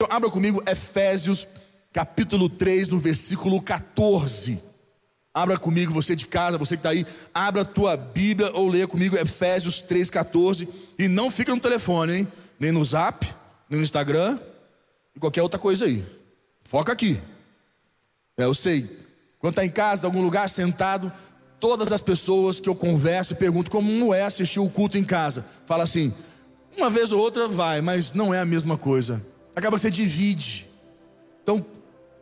Então, abra comigo Efésios capítulo 3, no versículo 14. Abra comigo, você de casa, você que está aí, abra a tua Bíblia ou leia comigo Efésios 3, 14. E não fica no telefone, hein? Nem no zap, nem no Instagram, e qualquer outra coisa aí. Foca aqui. É, eu sei. Quando está em casa, em algum lugar, sentado, todas as pessoas que eu converso e pergunto como é assistir o culto em casa. Fala assim, uma vez ou outra vai, mas não é a mesma coisa. Acaba que você divide. Então,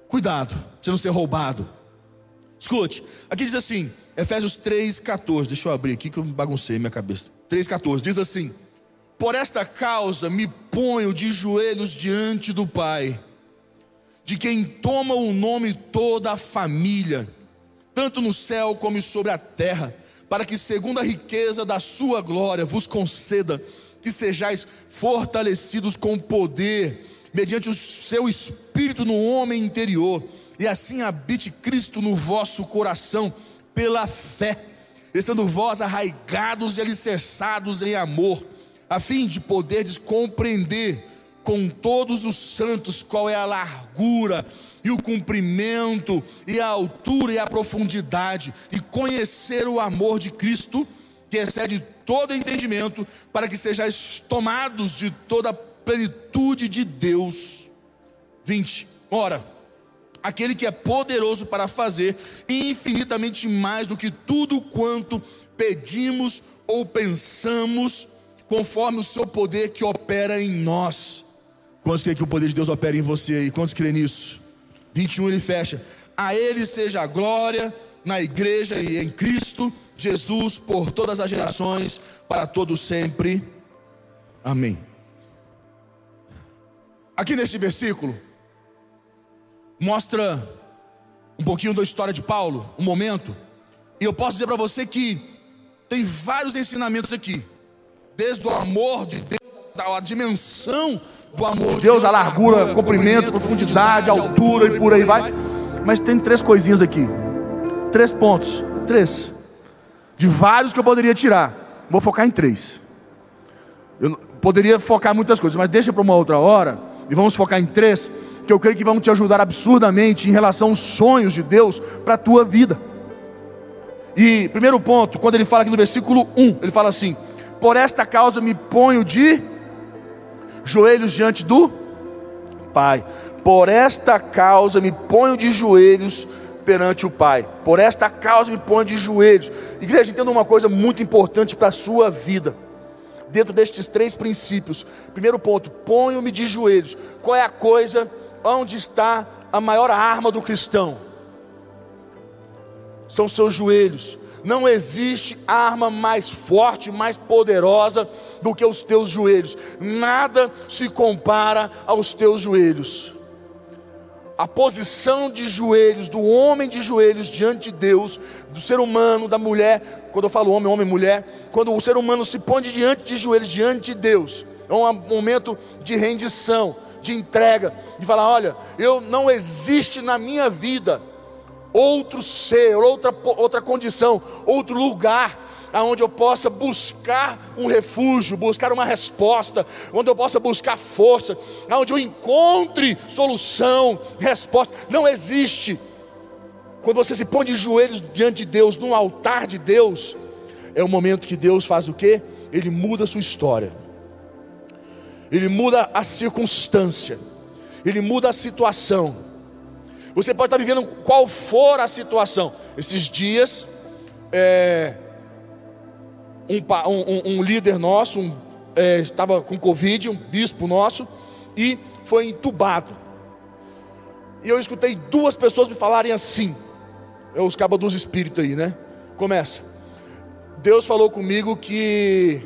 cuidado, pra você não ser roubado. Escute, aqui diz assim, Efésios 3,14. Deixa eu abrir aqui que eu baguncei minha cabeça. 3,14 diz assim: Por esta causa me ponho de joelhos diante do Pai, de quem toma o nome toda a família, tanto no céu como sobre a terra, para que, segundo a riqueza da sua glória, vos conceda que sejais fortalecidos com poder, mediante o seu espírito no homem interior, e assim habite Cristo no vosso coração, pela fé, estando vós arraigados e alicerçados em amor, a fim de poderdes compreender com todos os santos qual é a largura e o comprimento e a altura e a profundidade e conhecer o amor de Cristo que excede todo entendimento para que sejais tomados de toda plenitude de Deus 20 ora aquele que é poderoso para fazer infinitamente mais do que tudo quanto pedimos ou pensamos conforme o seu poder que opera em nós Quantos creem que o poder de Deus opera em você aí? Quantos creem nisso? 21 ele fecha. A Ele seja a glória na igreja e em Cristo Jesus por todas as gerações, para todos sempre. Amém. Aqui neste versículo, mostra um pouquinho da história de Paulo, um momento, e eu posso dizer para você que tem vários ensinamentos aqui, desde o amor de Deus, a dimensão do amor de Deus, a largura, comprimento, profundidade, altura e por aí vai. Mas tem três coisinhas aqui. Três pontos. Três. De vários que eu poderia tirar. Vou focar em três. Eu poderia focar em muitas coisas, mas deixa para uma outra hora. E vamos focar em três, que eu creio que vão te ajudar absurdamente em relação aos sonhos de Deus para a tua vida. E primeiro ponto, quando ele fala aqui no versículo 1, ele fala assim: Por esta causa me ponho de joelhos diante do Pai. Por esta causa me ponho de joelhos perante o Pai. Por esta causa me ponho de joelhos. Igreja, entenda uma coisa muito importante para a sua vida. Dentro destes três princípios. Primeiro ponto, ponho-me de joelhos. Qual é a coisa onde está a maior arma do cristão? São seus joelhos. Não existe arma mais forte, mais poderosa do que os teus joelhos. Nada se compara aos teus joelhos. A posição de joelhos, do homem de joelhos diante de Deus, do ser humano, da mulher, quando eu falo homem, homem, mulher, quando o ser humano se põe diante de joelhos, diante de Deus, é um momento de rendição, de entrega, de falar: olha, eu não existe na minha vida outro ser, outra, outra condição, outro lugar aonde eu possa buscar um refúgio, buscar uma resposta, onde eu possa buscar força, aonde eu encontre solução, resposta. Não existe. Quando você se põe de joelhos diante de Deus, no altar de Deus, é o momento que Deus faz o quê? Ele muda a sua história. Ele muda a circunstância. Ele muda a situação você pode estar vivendo qual for a situação. Esses dias, é, um, um, um, líder nosso um, é, estava com Covid, um bispo nosso, e foi entubado. E eu escutei duas pessoas me falarem assim. É os cabos dos espíritos aí, né? Começa. Deus falou comigo que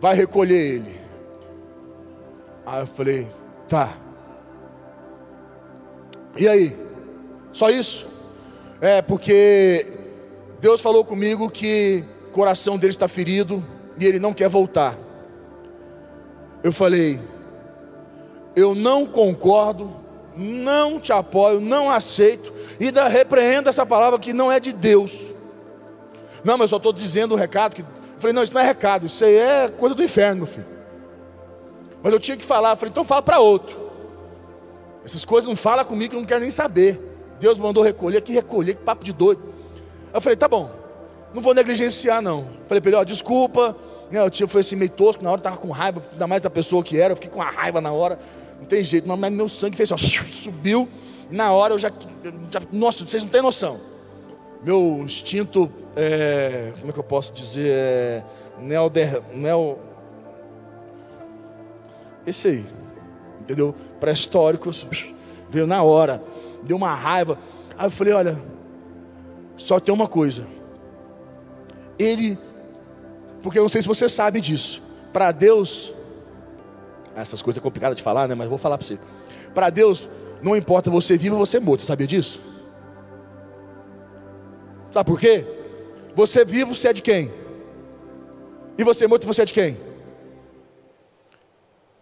vai recolher ele. Aí eu falei, tá. E aí? Só isso? É, porque Deus falou comigo que o coração dele está ferido e ele não quer voltar. Eu falei, eu não concordo, não te apoio, não aceito, e ainda repreendo essa palavra que não é de Deus. Não, mas eu estou dizendo o recado. Que... Eu falei, não, isso não é recado, isso aí é coisa do inferno, meu filho. Mas eu tinha que falar, eu falei, então fala para outro. Essas coisas não fala comigo que eu não quero nem saber. Deus mandou recolher, que recolher, que papo de doido. Eu falei, tá bom, não vou negligenciar não. Falei para ele, ó, desculpa, né, eu tinha, foi assim meio tosco, na hora eu tava com raiva, ainda mais da pessoa que era, eu fiquei com a raiva na hora, não tem jeito, mas meu sangue fez assim, ó, subiu, na hora eu já, já nossa, vocês não têm noção. Meu instinto, é, como é que eu posso dizer, é, neoder, neo, esse aí, entendeu? Pré-histórico, veio na hora, deu uma raiva. Aí eu falei: olha, só tem uma coisa. Ele, porque eu não sei se você sabe disso, para Deus, essas coisas é complicado de falar, né? Mas vou falar para você. Para Deus, não importa você vivo ou você morto, sabia disso? Sabe por quê? Você vivo, você é de quem? E você morto, você é de quem?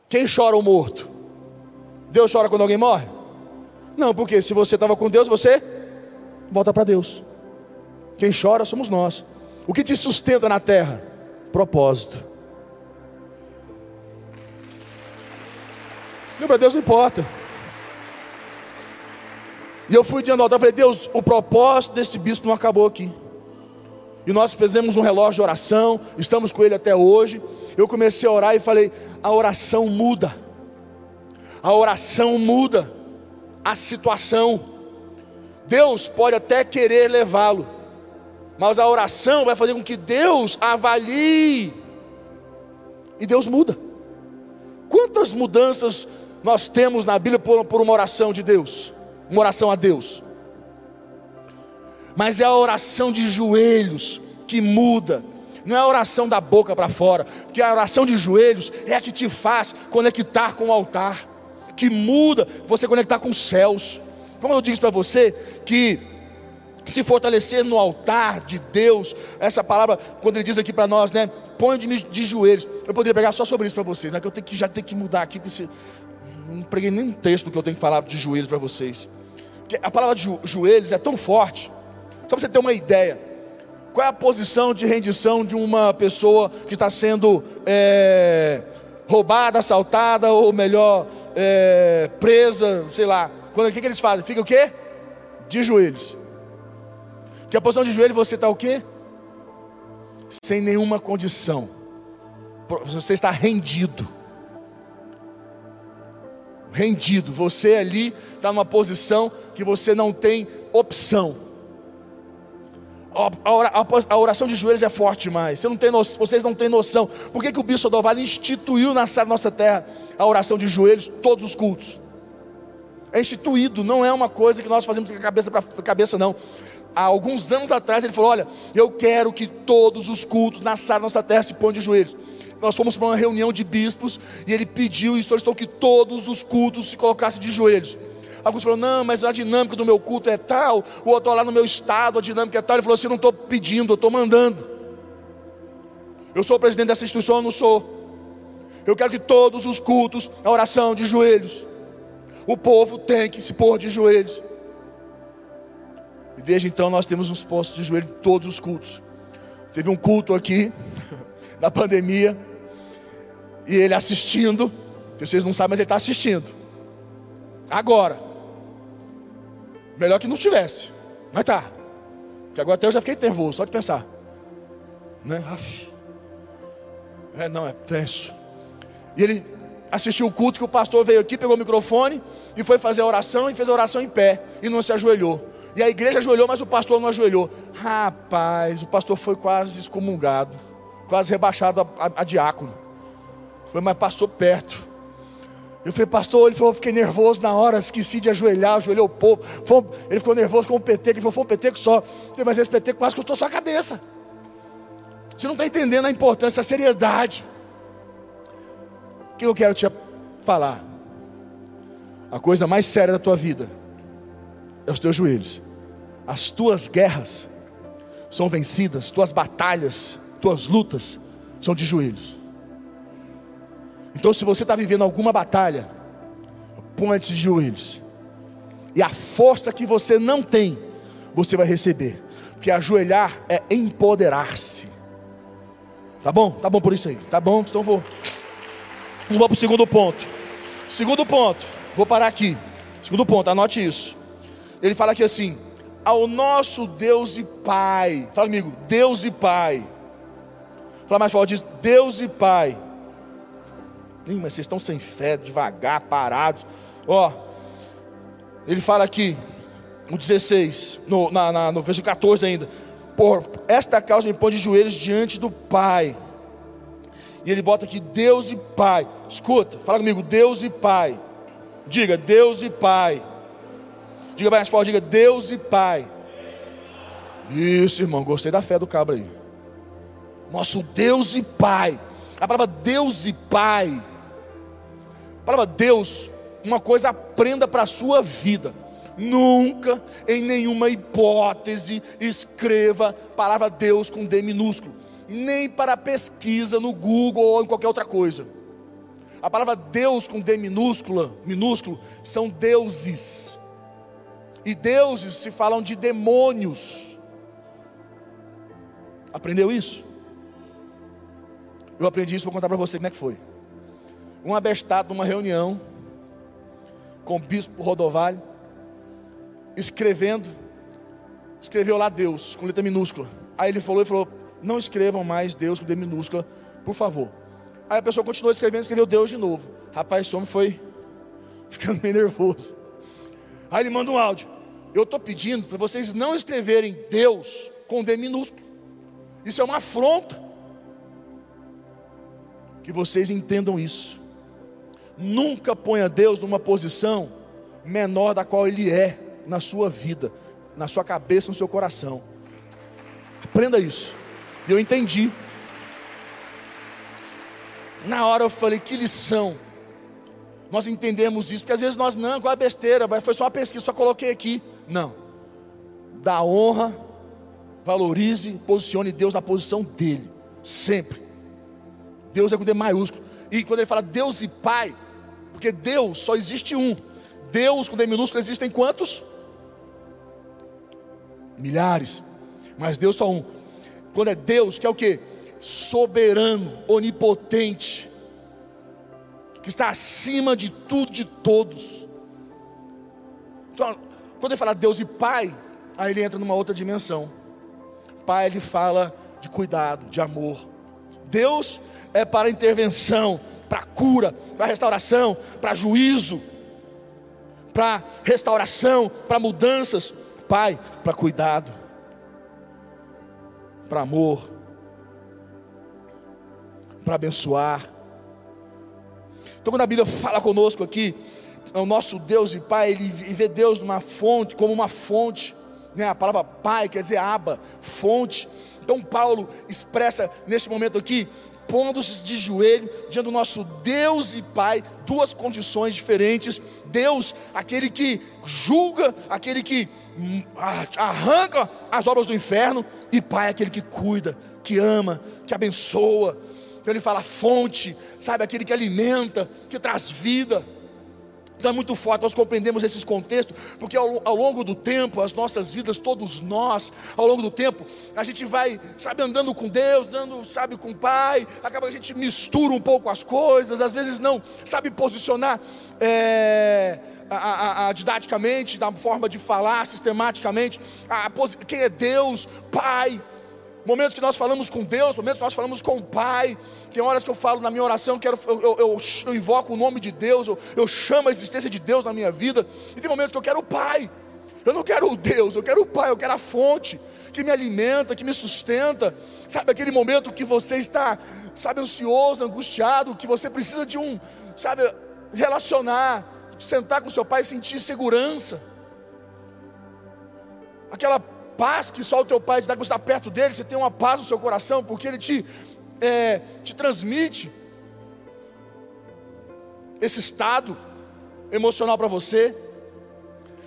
Quem chora o morto? Deus chora quando alguém morre? Não, porque se você estava com Deus, você volta para Deus. Quem chora somos nós. O que te sustenta na terra? Propósito. Meu Deus não importa. E eu fui diante do altar falei, Deus, o propósito desse bispo não acabou aqui. E nós fizemos um relógio de oração, estamos com ele até hoje. Eu comecei a orar e falei: a oração muda. A oração muda a situação. Deus pode até querer levá-lo, mas a oração vai fazer com que Deus avalie. E Deus muda. Quantas mudanças nós temos na Bíblia por, por uma oração de Deus? Uma oração a Deus mas é a oração de joelhos que muda. Não é a oração da boca para fora, porque a oração de joelhos é a que te faz conectar com o altar, que muda você conectar com os céus. Como eu disse para você, que se fortalecer no altar de Deus, essa palavra, quando ele diz aqui para nós, né? Põe de, de joelhos. Eu poderia pegar só sobre isso para vocês, né? Que eu tenho que já tenho que mudar aqui, porque se, não preguei nem um texto que eu tenho que falar de joelhos para vocês. Porque a palavra de joelhos é tão forte só para você ter uma ideia. Qual é a posição de rendição de uma pessoa que está sendo é, roubada, assaltada, ou melhor, é, presa, sei lá. Quando, o que, que eles fazem? Fica o quê? De joelhos. Que a posição de joelho você está o quê? Sem nenhuma condição. Você está rendido. Rendido. Você ali está numa posição que você não tem opção a oração de joelhos é forte demais. Você não tem noção, vocês não têm noção. Por que, que o Bispo Adovado instituiu na nossa terra a oração de joelhos, todos os cultos? É instituído, não é uma coisa que nós fazemos de cabeça para cabeça, não. Há alguns anos atrás ele falou: Olha, eu quero que todos os cultos na sala da nossa terra se ponham de joelhos. Nós fomos para uma reunião de bispos e ele pediu e solicitou que todos os cultos se colocassem de joelhos. Alguns falaram, não, mas a dinâmica do meu culto é tal, o outro lá no meu estado, a dinâmica é tal. Ele falou assim: não estou pedindo, eu estou mandando. Eu sou o presidente dessa instituição, eu não sou. Eu quero que todos os cultos, a oração de joelhos, o povo tem que se pôr de joelhos. E desde então nós temos uns postos de joelho em todos os cultos. Teve um culto aqui, na pandemia, e ele assistindo, vocês não sabem, mas ele está assistindo. Agora. Melhor que não tivesse. Mas tá. Porque agora até eu já fiquei nervoso, só de pensar. Né? É, não, é tenso. E ele assistiu o culto que o pastor veio aqui, pegou o microfone e foi fazer a oração e fez a oração em pé e não se ajoelhou. E a igreja ajoelhou, mas o pastor não ajoelhou. Rapaz, o pastor foi quase excomungado, quase rebaixado a, a, a diácono. Foi, mas passou perto. Eu falei, pastor, ele falou, fiquei nervoso na hora, esqueci de ajoelhar, ajoelhou o povo. Foi, ele ficou nervoso com o PT, ele falou, foi um PT só. Falei, mas esse PT quase custou sua cabeça. Você não está entendendo a importância, a seriedade. O que eu quero te falar? A coisa mais séria da tua vida é os teus joelhos. As tuas guerras são vencidas, tuas batalhas, tuas lutas são de joelhos. Então, se você está vivendo alguma batalha, põe de joelhos. E a força que você não tem, você vai receber. Porque ajoelhar é empoderar-se. Tá bom? Tá bom por isso aí. Tá bom? Então vou. Vamos para o segundo ponto. Segundo ponto. Vou parar aqui. Segundo ponto, anote isso. Ele fala aqui assim: ao nosso Deus e Pai. Fala comigo, Deus e Pai. Fala mais forte, Deus e Pai. Ih, mas vocês estão sem fé, devagar, parados. Ó, ele fala aqui, no 16, no, na, na, no versículo 14 ainda. Por esta causa me põe de joelhos diante do Pai. E ele bota aqui Deus e Pai. Escuta, fala comigo, Deus e Pai. Diga, Deus e Pai. Diga mais forte, diga Deus e Pai. Isso, irmão, gostei da fé do cabra aí. Nosso Deus e Pai. A palavra Deus e Pai. A palavra Deus, uma coisa aprenda para a sua vida. Nunca, em nenhuma hipótese, escreva a palavra Deus com D minúsculo. Nem para pesquisa no Google ou em qualquer outra coisa. A palavra Deus com D minúscula, minúsculo, são deuses. E deuses se falam de demônios. Aprendeu isso? Eu aprendi isso, vou contar para você como é que foi. Um abestado numa reunião com o bispo Rodovalho, escrevendo, escreveu lá Deus com letra minúscula. Aí ele falou e falou: "Não escrevam mais Deus com letra minúscula, por favor". Aí a pessoa continuou escrevendo, escreveu Deus de novo. Rapaz, esse homem foi ficando meio nervoso. Aí ele manda um áudio. Eu estou pedindo para vocês não escreverem Deus com D minúsculo. Isso é uma afronta. Que vocês entendam isso. Nunca ponha Deus numa posição menor da qual Ele é na sua vida, na sua cabeça, no seu coração. Aprenda isso. E eu entendi. Na hora eu falei, que lição. Nós entendemos isso, porque às vezes nós não, qual é besteira, foi só uma pesquisa, só coloquei aqui. Não. Dá honra, valorize, posicione Deus na posição dele, sempre. Deus é com D maiúsculo. E quando ele fala Deus e Pai, porque Deus só existe um. Deus com D minúsculo existem quantos? Milhares. Mas Deus só um. Quando é Deus, que é o que? Soberano, onipotente, que está acima de tudo, de todos. Então, quando ele fala Deus e Pai, aí ele entra numa outra dimensão. Pai, ele fala de cuidado, de amor. Deus é para intervenção, para cura, para restauração, para juízo, para restauração, para mudanças. Pai, para cuidado, para amor, para abençoar. Então, quando a Bíblia fala conosco aqui, o nosso Deus e Pai, ele vê Deus numa fonte, como uma fonte, né? a palavra Pai quer dizer aba, fonte. Então, Paulo expressa nesse momento aqui pondo-se de joelho diante do nosso Deus e Pai, duas condições diferentes. Deus, aquele que julga, aquele que hum, arranca as obras do inferno, e Pai, aquele que cuida, que ama, que abençoa. Então ele fala fonte, sabe, aquele que alimenta, que traz vida. Então é muito forte, nós compreendemos esses contextos, porque ao, ao, longo do tempo, as nossas vidas, todos nós, ao longo do tempo, a gente vai, sabe, andando com Deus, andando, sabe, com o Pai, acaba a gente mistura um pouco as coisas, às vezes não sabe posicionar é, a, a, a, didaticamente, da forma de falar, sistematicamente, quem é Deus, Pai, momentos que nós falamos com Deus, momentos que nós falamos com o Pai. Tem horas que eu falo na minha oração, quero, eu, eu, eu, eu invoco o nome de Deus, eu, eu chamo a existência de Deus na minha vida. E tem momentos que eu quero o Pai. Eu não quero o Deus, eu quero o Pai, eu quero a fonte que me alimenta, que me sustenta. Sabe aquele momento que você está, sabe, ansioso, angustiado, que você precisa de um, sabe, relacionar, sentar com seu pai e sentir segurança. Aquela paz que só o teu pai te dá, você está perto dele, você tem uma paz no seu coração, porque ele te, é, te transmite esse estado emocional para você.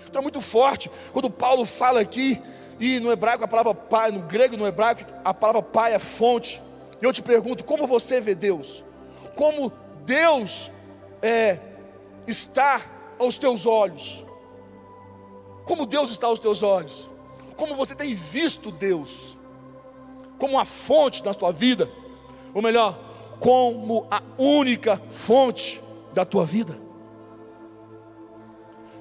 Então é muito forte. Quando Paulo fala aqui, e no hebraico a palavra pai, no grego no hebraico a palavra pai é fonte. E eu te pergunto, como você vê Deus? Como Deus é, está aos teus olhos? Como Deus está aos teus olhos? Como você tem visto Deus, como a fonte da tua vida, ou melhor, como a única fonte da tua vida.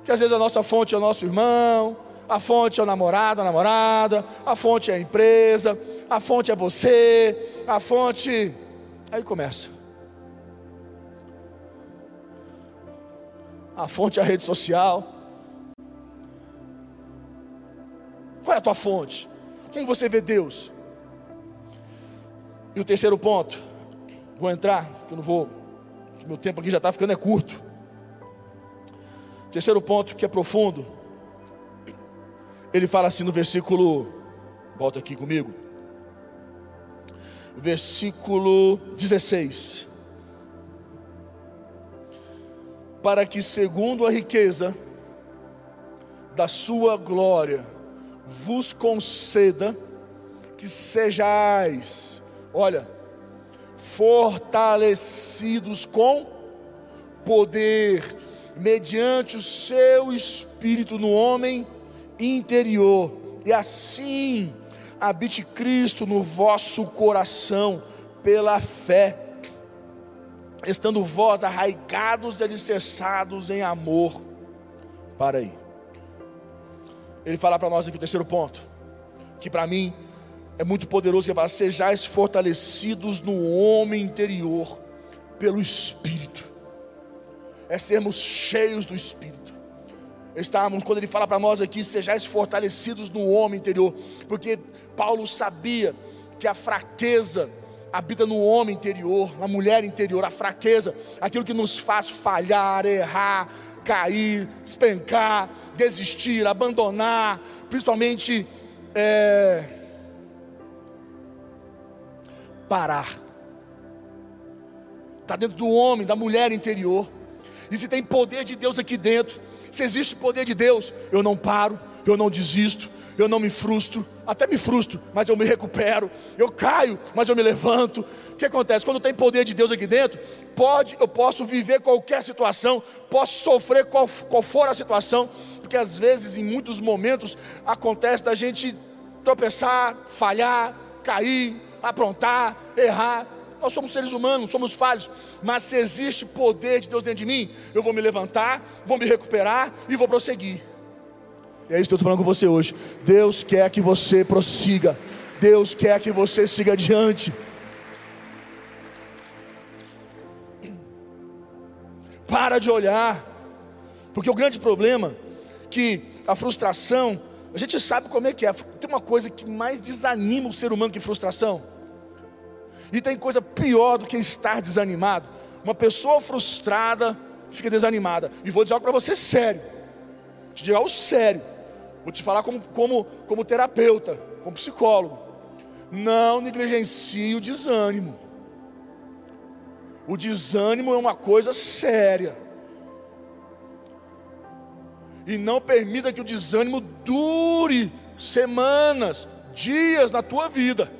Que às vezes a nossa fonte é o nosso irmão, a fonte é o namorado, a namorada, a fonte é a empresa, a fonte é você, a fonte. Aí começa. A fonte é a rede social. A tua fonte? Como você vê Deus? E o terceiro ponto, vou entrar, que eu não vou, meu tempo aqui já está ficando é curto. Terceiro ponto que é profundo. Ele fala assim no versículo, volta aqui comigo. Versículo 16. Para que segundo a riqueza da sua glória vos conceda que sejais, olha, fortalecidos com poder, mediante o seu espírito no homem interior, e assim habite Cristo no vosso coração pela fé, estando vós arraigados e alicerçados em amor. Para aí. Ele fala para nós aqui o terceiro ponto, que para mim é muito poderoso, que ele fala, sejais fortalecidos no homem interior, pelo Espírito, é sermos cheios do Espírito, estamos, quando ele fala para nós aqui, sejais fortalecidos no homem interior, porque Paulo sabia que a fraqueza habita no homem interior, na mulher interior, a fraqueza, aquilo que nos faz falhar, errar, cair, despencar, desistir, abandonar, principalmente é, parar. Está dentro do homem, da mulher interior. E se tem poder de Deus aqui dentro, se existe poder de Deus, eu não paro, eu não desisto, eu não me frustro, até me frustro, mas eu me recupero, eu caio, mas eu me levanto. O que acontece? Quando tem poder de Deus aqui dentro, pode, eu posso viver qualquer situação, posso sofrer qual, qual for a situação, porque às vezes, em muitos momentos, acontece da gente tropeçar, falhar, cair, aprontar, errar. Nós somos seres humanos, somos falhos, mas se existe poder de Deus dentro de mim, eu vou me levantar, vou me recuperar e vou prosseguir. E é isso que eu estou falando com você hoje. Deus quer que você prossiga. Deus quer que você siga adiante. Para de olhar. Porque o grande problema que a frustração, a gente sabe como é que é. Tem uma coisa que mais desanima o ser humano que frustração. E tem coisa pior do que estar desanimado. Uma pessoa frustrada fica desanimada. E vou dizer algo para você sério. Te dizer algo sério. Vou te falar como, como, como terapeuta, como psicólogo. Não negligencie o desânimo. O desânimo é uma coisa séria. E não permita que o desânimo dure semanas, dias na tua vida.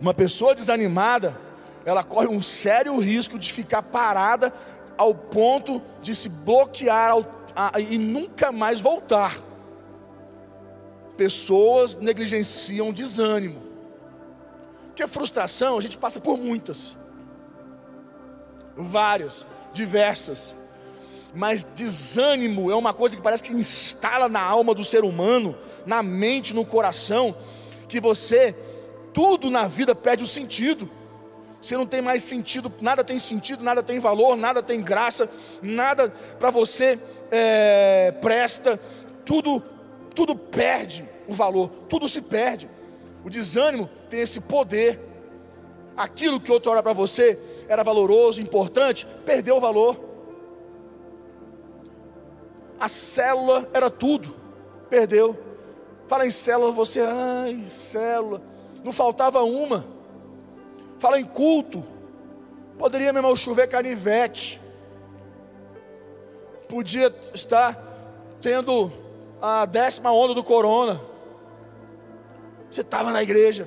Uma pessoa desanimada, ela corre um sério risco de ficar parada ao ponto de se bloquear ao e nunca mais voltar. Pessoas negligenciam desânimo. Porque frustração, a gente passa por muitas. Várias, diversas. Mas desânimo é uma coisa que parece que instala na alma do ser humano, na mente, no coração, que você, tudo na vida perde o sentido. Você não tem mais sentido, nada tem sentido, nada tem valor, nada tem graça, nada para você é, presta, tudo, tudo perde o valor, tudo se perde. O desânimo tem esse poder. Aquilo que outra hora para você era valoroso, importante, perdeu o valor. A célula era tudo, perdeu. Fala em célula, você, ai, célula, não faltava uma. Fala em culto, poderia, meu irmão, chover canivete podia estar tendo a décima onda do corona. Você estava na igreja.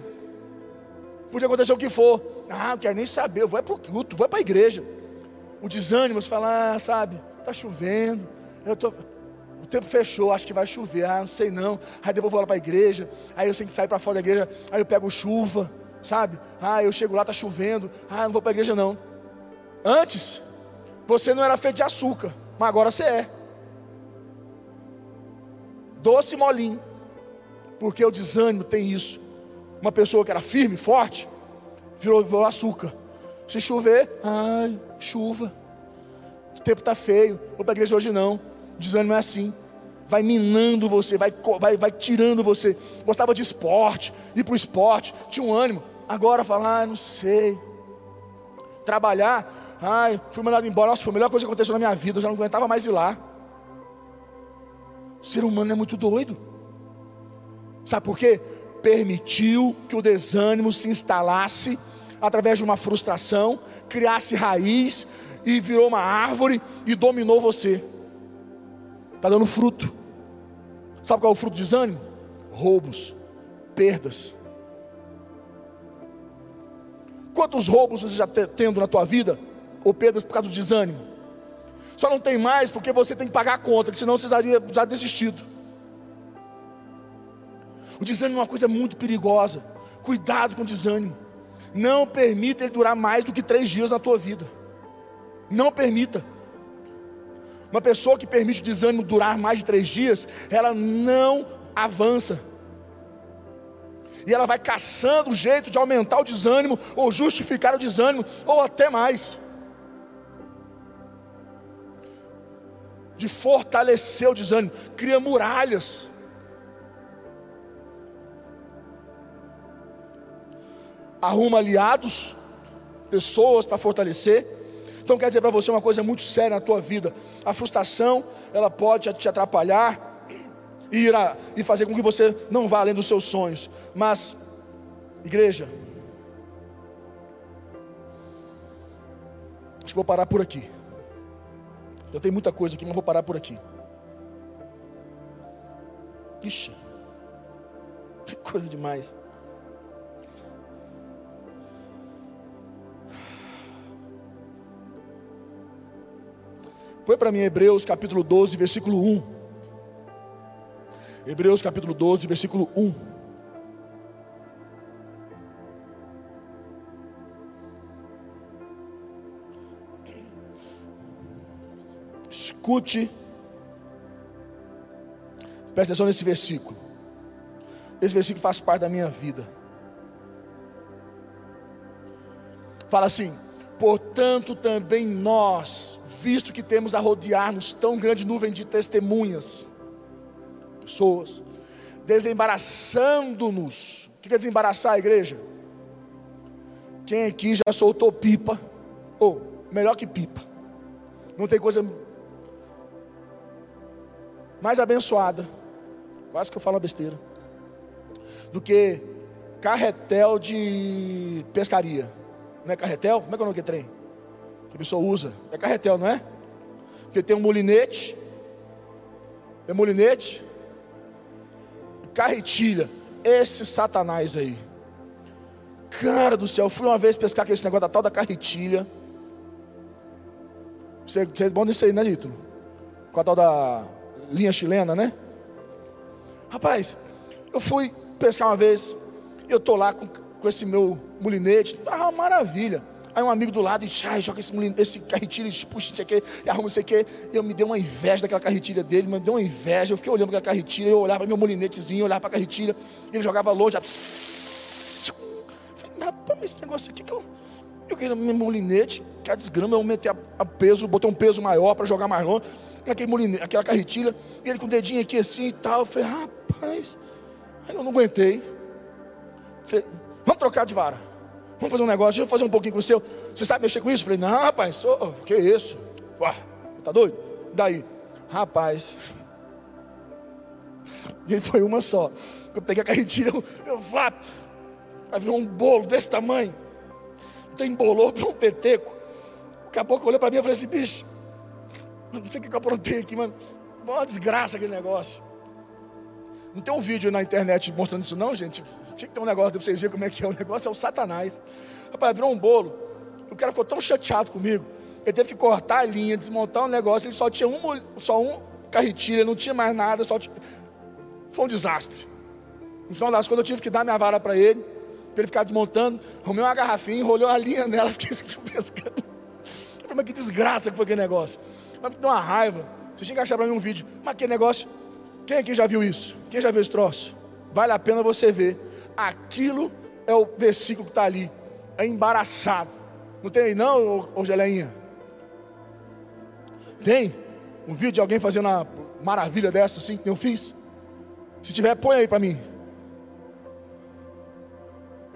Podia acontecer o que for. Ah, não quero nem saber, eu vou é para o culto, vou é para a igreja. O desânimo, você fala, ah, sabe, está chovendo, eu tô, o tempo fechou, acho que vai chover, ah, não sei não. Aí depois eu vou lá para a igreja, aí eu tenho que sair para fora da igreja, aí eu pego chuva, sabe? Ah, eu chego lá, está chovendo, ah, não vou para a igreja não. Antes, você não era feito de açúcar mas agora você é. doce molinho, porque o desânimo tem isso. Uma pessoa que era firme, forte, virou, virou açúcar. Se chover, ai, chuva. O tempo está feio. Vou para a igreja hoje não. O desânimo é assim. Vai minando você, vai, vai, vai tirando você. Gostava de esporte, ir para o esporte, tinha um ânimo. Agora fala, ah, não sei. Trabalhar, ai, fui mandado embora. Nossa, foi a melhor coisa que aconteceu na minha vida. Eu já não aguentava mais ir lá. O ser humano é muito doido. Sabe por quê? Permitiu que o desânimo se instalasse através de uma frustração, criasse raiz e virou uma árvore e dominou você. Está dando fruto. Sabe qual é o fruto do desânimo? Roubos, perdas. Quantos roubos você já está tendo na tua vida? Ou perdas por causa do desânimo? Só não tem mais porque você tem que pagar a conta, que senão você já já desistido. O desânimo é uma coisa muito perigosa. Cuidado com o desânimo. Não permita ele durar mais do que três dias na tua vida. Não permita. Uma pessoa que permite o desânimo durar mais de três dias, ela não avança. E ela vai caçando o jeito de aumentar o desânimo, ou justificar o desânimo, ou até mais. De fortalecer o desânimo, cria muralhas. arruma aliados, pessoas para fortalecer. Então quer dizer para você uma coisa muito séria na tua vida. A frustração, ela pode te atrapalhar e, e fazer com que você não vá além dos seus sonhos. Mas, igreja, acho que vou parar por aqui. Eu tenho muita coisa aqui, mas vou parar por aqui. Ixi, que coisa demais. Põe para mim Hebreus capítulo 12, versículo 1. Hebreus capítulo 12, versículo 1. Escute, preste atenção nesse versículo. Esse versículo faz parte da minha vida. Fala assim: portanto, também nós, visto que temos a rodear-nos tão grande nuvem de testemunhas, pessoas, desembaraçando-nos. O que é desembaraçar a igreja? Quem aqui já soltou pipa? Ou, melhor que pipa, não tem coisa mais abençoada, quase que eu falo besteira, do que carretel de pescaria. Não é carretel? Como é que é o nome que trem? que a pessoa usa. É carretel, não é? Porque tem um molinete, é molinete, carretilha. Esse satanás aí. Cara do céu, fui uma vez pescar com esse negócio da tal da carretilha. Você, você é bom nisso aí, né, Lito? Com a tal da linha chilena, né? Rapaz, eu fui pescar uma vez, eu tô lá com, com esse meu molinete, ah, maravilha. Aí um amigo do lado ah, joga esse, esse carretilha, puxa isso aqui, e arruma isso aqui. Eu me dei uma inveja daquela carretilha dele, me deu uma inveja. Eu fiquei olhando para aquela carretilha, eu olhava para meu molinetezinho, olhava para a carretilha, ele jogava longe. Já... Falei, rapaz, esse negócio aqui que eu. Eu queria meu molinete, que a desgrama, eu aumentei a, a peso, botei um peso maior para jogar mais longe, naquele molinete, aquela carretilha, e ele com o dedinho aqui assim e tal. Eu falei, rapaz, aí eu não aguentei. Falei, vamos trocar de vara. Vamos fazer um negócio, deixa eu fazer um pouquinho com o seu. Você sabe mexer com isso? Eu falei, não, rapaz, sou, que isso? Ué, tá doido? Daí, rapaz. E foi uma só. Eu peguei a carretilha, eu, eu flap. Aí virou um bolo desse tamanho. Então embolou para um peteco. Daqui a pouco olhou para mim e falei assim, bicho, não sei o que eu aprontei aqui, mano. Uma desgraça aquele negócio. Não tem um vídeo na internet mostrando isso, não, gente. Tinha que ter um negócio para vocês verem como é que é. O negócio é o Satanás. Rapaz, virou um bolo. O cara ficou tão chateado comigo. Ele teve que cortar a linha, desmontar o um negócio. Ele só tinha um, só um carretilha, não tinha mais nada. Só tinha... Foi um desastre. No final das contas, eu tive que dar minha vara para ele, para ele ficar desmontando. Arrumei uma garrafinha, enrolei uma linha nela, fiquei pescando. Eu falei, mas que desgraça que foi aquele negócio. Mas me deu uma raiva. Você tinha que achar para mim um vídeo. Mas aquele negócio Quem aqui já viu isso? Quem já viu esse troço? Vale a pena você ver. Aquilo é o versículo que está ali. É embaraçado. Não tem aí não, ô, Geleinha? Tem? Um vídeo de alguém fazendo uma maravilha dessa assim que eu fiz? Se tiver, põe aí para mim.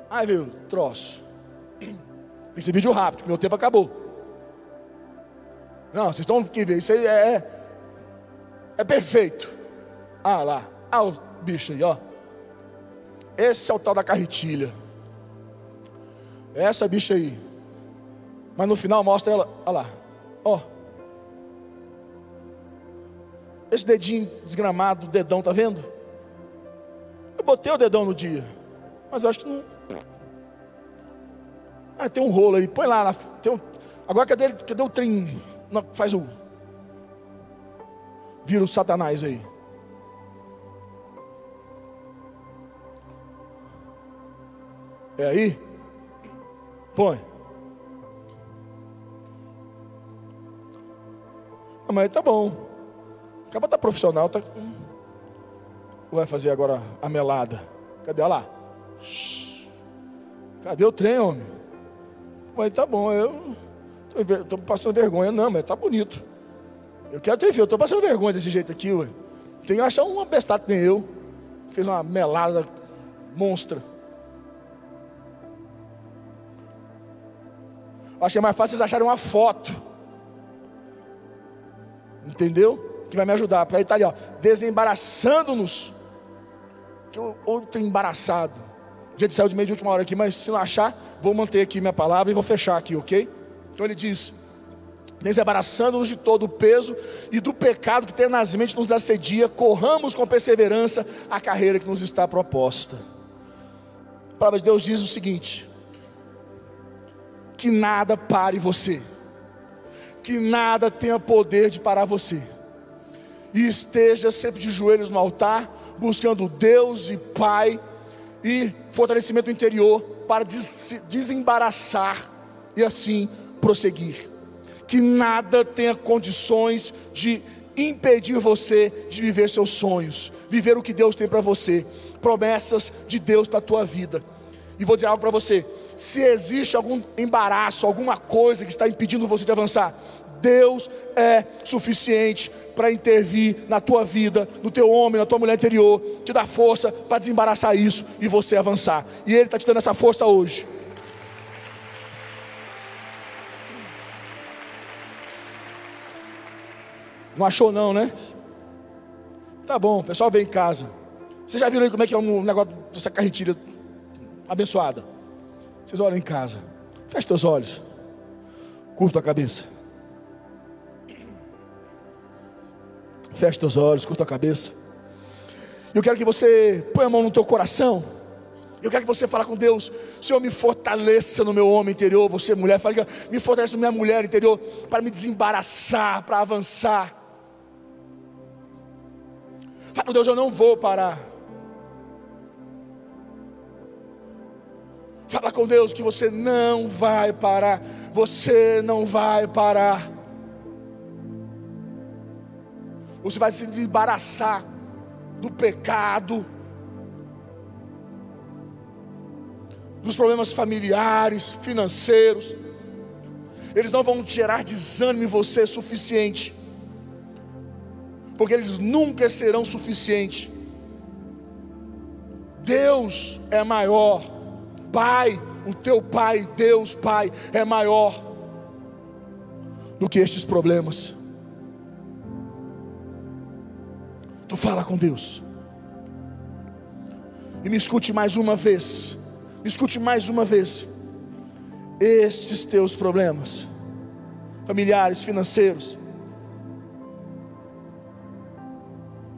Ai, viu, troço. Esse vídeo rápido, meu tempo acabou. Não, vocês estão que ver, isso aí é, é, é perfeito. Ah lá, ah o bicho aí, ó. Esse é o tal da carretilha. Essa bicha aí. Mas no final mostra ela, olha lá, ó. Esse dedinho desgramado, dedão, tá vendo? Eu botei o dedão no dia, mas eu acho que não. Ah, tem um rolo aí, põe lá. Tem um... Agora cadê, cadê o trem? Faz o. Vira o Satanás aí. É aí? Põe. Ah, tá bom. Acaba tá profissional, tá. Vai fazer agora a melada. Cadê? Olha lá. Cadê o trem, homem? Mas tá bom, eu estou passando vergonha, não, mas tá bonito. Eu quero ter eu estou passando vergonha desse jeito aqui, ué. Tem que achar um abestado que nem eu. Fez uma melada monstra. Achei mais fácil vocês acharem uma foto. Entendeu? Que vai me ajudar. Para estar tá ali, ó, desembaraçando-nos. Que outro embaraçado. A gente saiu de meio de última hora aqui, mas se não achar, vou manter aqui minha palavra e vou fechar aqui, ok? Então ele diz: desembaraçando-nos de todo o peso e do pecado que tenazmente nos assedia, corramos com perseverança a carreira que nos está proposta. A palavra de Deus diz o seguinte: que nada pare você, que nada tenha poder de parar você, e esteja sempre de joelhos no altar, buscando Deus e Pai e fortalecimento interior para desembaraçar e assim prosseguir. Que nada tenha condições de impedir você de viver seus sonhos, viver o que Deus tem para você, promessas de Deus para a tua vida. E vou dizer algo para você: se existe algum embaraço, alguma coisa que está impedindo você de avançar, Deus é suficiente para intervir na tua vida, no teu homem, na tua mulher interior, te dar força para desembaraçar isso e você avançar. E Ele está te dando essa força hoje. Não achou não, né? Tá bom, o pessoal vem em casa. Vocês já viram aí como é que é um negócio dessa carretilha abençoada? Vocês olham em casa. Feche teus olhos. Curta a cabeça. Feche teus olhos, curta a cabeça. Eu quero que você ponha a mão no teu coração. Eu quero que você fale com Deus, Senhor, me fortaleça no meu homem interior. Você, mulher, fale, me fortaleça na minha mulher interior para me desembaraçar, para avançar. Fala, Deus, eu não vou parar. Fala com Deus que você não vai parar. Você não vai parar. Você vai se desembaraçar do pecado, dos problemas familiares, financeiros. Eles não vão gerar desânimo em você suficiente, porque eles nunca serão suficientes. Deus é maior, Pai, o teu Pai, Deus Pai, é maior do que estes problemas. Tu fala com Deus. E me escute mais uma vez. Me escute mais uma vez. Estes teus problemas, familiares, financeiros,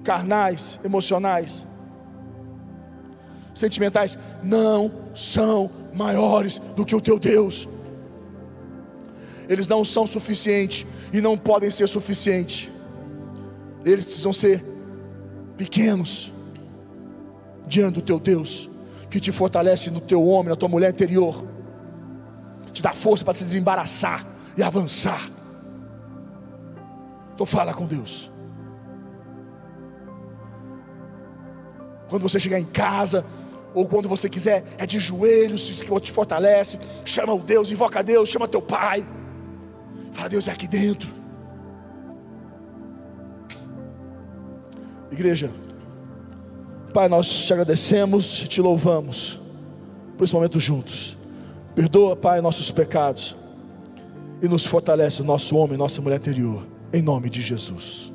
carnais, emocionais, sentimentais, não são maiores do que o teu Deus. Eles não são suficientes e não podem ser suficientes. Eles precisam ser pequenos diante do teu Deus, que te fortalece no teu homem, na tua mulher interior, te dá força para se desembaraçar e avançar. Então fala com Deus. Quando você chegar em casa, ou quando você quiser, é de joelhos, que te fortalece. Chama o Deus, invoca Deus, chama teu pai. Fala, Deus é aqui dentro. Igreja, Pai, nós te agradecemos e te louvamos por esse momento juntos. Perdoa, Pai, nossos pecados e nos fortalece, nosso homem, nossa mulher interior, em nome de Jesus.